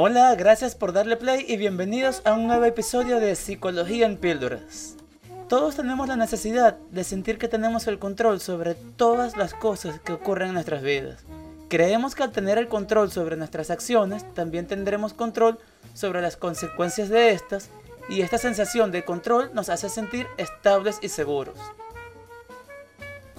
Hola, gracias por darle play y bienvenidos a un nuevo episodio de Psicología en Píldoras. Todos tenemos la necesidad de sentir que tenemos el control sobre todas las cosas que ocurren en nuestras vidas. Creemos que al tener el control sobre nuestras acciones, también tendremos control sobre las consecuencias de estas y esta sensación de control nos hace sentir estables y seguros.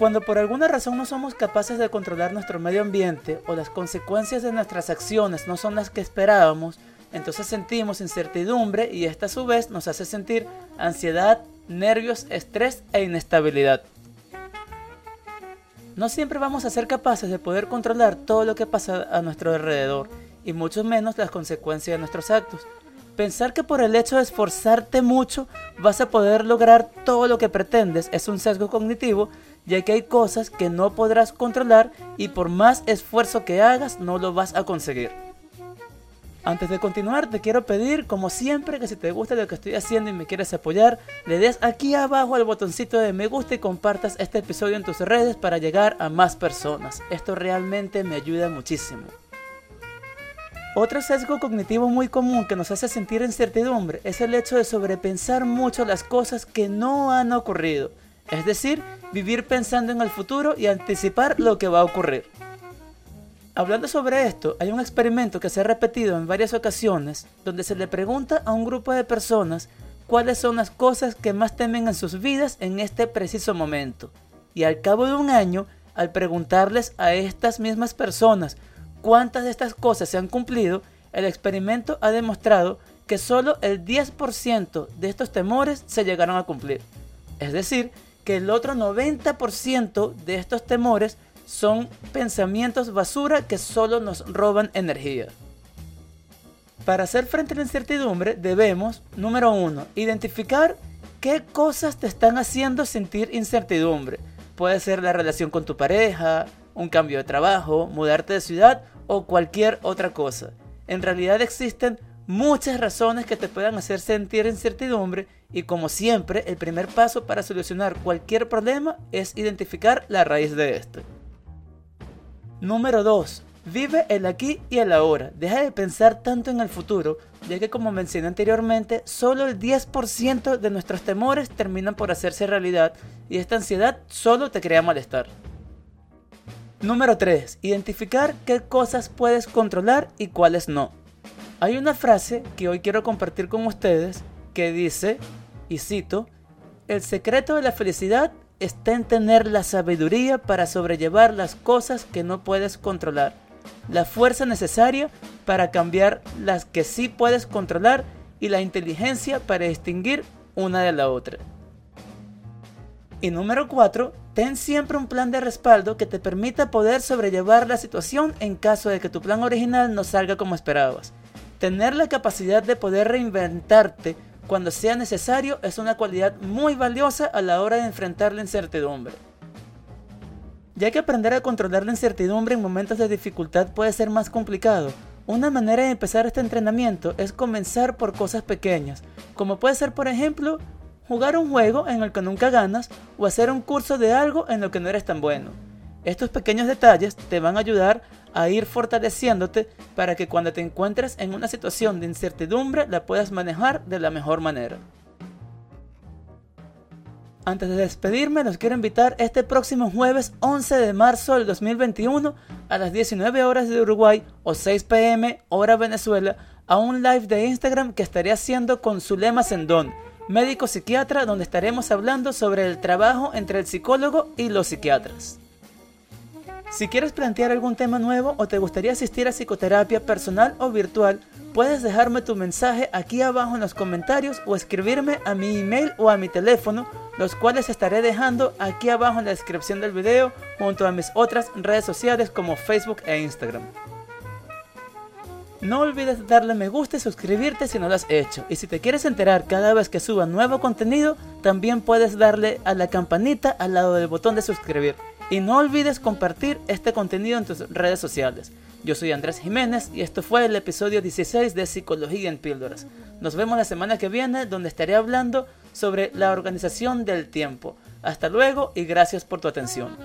Cuando por alguna razón no somos capaces de controlar nuestro medio ambiente o las consecuencias de nuestras acciones no son las que esperábamos, entonces sentimos incertidumbre y esta a su vez nos hace sentir ansiedad, nervios, estrés e inestabilidad. No siempre vamos a ser capaces de poder controlar todo lo que pasa a nuestro alrededor y mucho menos las consecuencias de nuestros actos. Pensar que por el hecho de esforzarte mucho vas a poder lograr todo lo que pretendes es un sesgo cognitivo ya que hay cosas que no podrás controlar y por más esfuerzo que hagas no lo vas a conseguir. Antes de continuar, te quiero pedir, como siempre, que si te gusta lo que estoy haciendo y me quieres apoyar, le des aquí abajo al botoncito de me gusta y compartas este episodio en tus redes para llegar a más personas. Esto realmente me ayuda muchísimo. Otro sesgo cognitivo muy común que nos hace sentir incertidumbre es el hecho de sobrepensar mucho las cosas que no han ocurrido. Es decir, vivir pensando en el futuro y anticipar lo que va a ocurrir. Hablando sobre esto, hay un experimento que se ha repetido en varias ocasiones donde se le pregunta a un grupo de personas cuáles son las cosas que más temen en sus vidas en este preciso momento. Y al cabo de un año, al preguntarles a estas mismas personas cuántas de estas cosas se han cumplido, el experimento ha demostrado que solo el 10% de estos temores se llegaron a cumplir. Es decir, que el otro 90% de estos temores son pensamientos basura que solo nos roban energía. Para hacer frente a la incertidumbre debemos, número uno, identificar qué cosas te están haciendo sentir incertidumbre. Puede ser la relación con tu pareja, un cambio de trabajo, mudarte de ciudad o cualquier otra cosa. En realidad existen muchas razones que te puedan hacer sentir incertidumbre y como siempre el primer paso para solucionar cualquier problema es identificar la raíz de esto. Número 2. Vive el aquí y el ahora. Deja de pensar tanto en el futuro, ya que como mencioné anteriormente, solo el 10% de nuestros temores terminan por hacerse realidad y esta ansiedad solo te crea malestar. Número 3. Identificar qué cosas puedes controlar y cuáles no. Hay una frase que hoy quiero compartir con ustedes que dice, y cito, el secreto de la felicidad está en tener la sabiduría para sobrellevar las cosas que no puedes controlar, la fuerza necesaria para cambiar las que sí puedes controlar y la inteligencia para distinguir una de la otra. Y número 4, ten siempre un plan de respaldo que te permita poder sobrellevar la situación en caso de que tu plan original no salga como esperabas. Tener la capacidad de poder reinventarte cuando sea necesario es una cualidad muy valiosa a la hora de enfrentar la incertidumbre. Ya que aprender a controlar la incertidumbre en momentos de dificultad puede ser más complicado, una manera de empezar este entrenamiento es comenzar por cosas pequeñas, como puede ser por ejemplo jugar un juego en el que nunca ganas o hacer un curso de algo en lo que no eres tan bueno. Estos pequeños detalles te van a ayudar a ir fortaleciéndote para que cuando te encuentres en una situación de incertidumbre la puedas manejar de la mejor manera. Antes de despedirme, los quiero invitar este próximo jueves 11 de marzo del 2021 a las 19 horas de Uruguay o 6 pm hora Venezuela a un live de Instagram que estaré haciendo con Zulema Sendón, médico psiquiatra, donde estaremos hablando sobre el trabajo entre el psicólogo y los psiquiatras. Si quieres plantear algún tema nuevo o te gustaría asistir a psicoterapia personal o virtual, puedes dejarme tu mensaje aquí abajo en los comentarios o escribirme a mi email o a mi teléfono, los cuales estaré dejando aquí abajo en la descripción del video junto a mis otras redes sociales como Facebook e Instagram. No olvides darle me gusta y suscribirte si no lo has hecho. Y si te quieres enterar cada vez que suba nuevo contenido, también puedes darle a la campanita al lado del botón de suscribir. Y no olvides compartir este contenido en tus redes sociales. Yo soy Andrés Jiménez y esto fue el episodio 16 de Psicología en Píldoras. Nos vemos la semana que viene donde estaré hablando sobre la organización del tiempo. Hasta luego y gracias por tu atención.